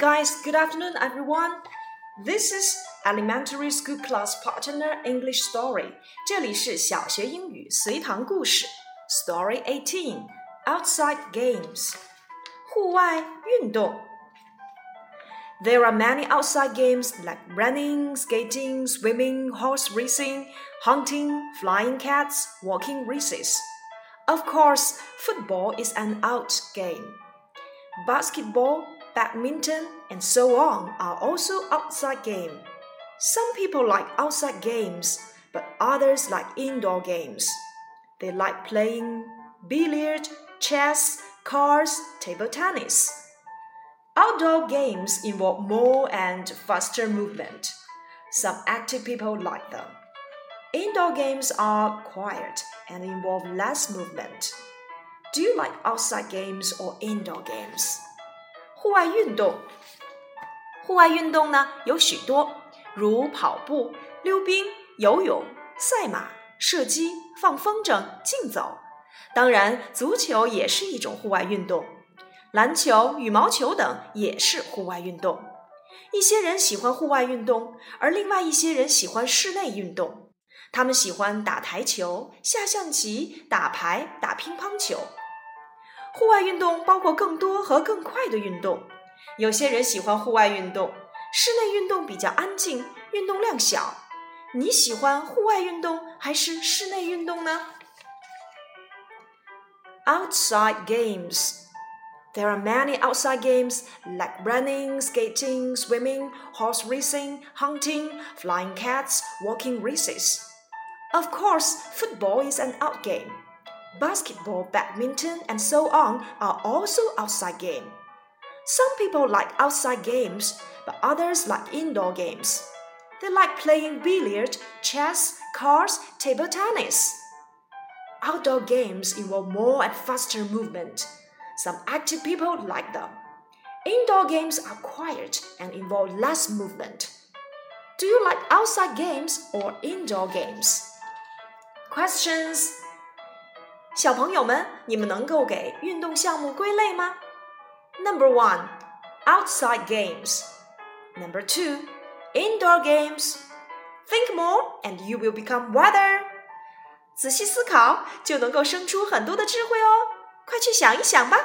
guys, good afternoon, everyone. This is elementary school class partner English story. 这里是小学英语随堂故事，Story Eighteen Outside Games，户外运动。There are many outside games like running, skating, swimming, horse racing, hunting, flying cats, walking races. Of course, football is an out game. Basketball, badminton, and so on are also outside games. Some people like outside games, but others like indoor games. They like playing billiard, chess, cards, table tennis. Outdoor games involve more and faster movement. Some active people like them. Indoor games are quiet and involve less movement. Do you like outside games or indoor games? 户外运动，户外运动呢有许多，如跑步、溜冰、游泳、赛马、射击、放风筝、竞走。当然，足球也是一种户外运动，篮球、羽毛球等也是户外运动。一些人喜欢户外运动，而另外一些人喜欢室内运动。他们喜欢打台球、下象棋、打牌、打乒乓球。户外运动包括更多和更快的运动。有些人喜欢户外运动，室内运动比较安静，运动量小。你喜欢户外运动还是室内运动呢？Outside games. There are many outside games like running, skating, swimming, horse racing, hunting, flying cats, walking races. Of course, football is an out game. Basketball, badminton, and so on are also outside games. Some people like outside games, but others like indoor games. They like playing billiard, chess, cards, table tennis. Outdoor games involve more and faster movement. Some active people like them. Indoor games are quiet and involve less movement. Do you like outside games or indoor games? Questions 小朋友们，你们能够给运动项目归类吗？Number one, outside games. Number two, indoor games. Think more and you will become wiser. 仔细思考，就能够生出很多的智慧哦。快去想一想吧。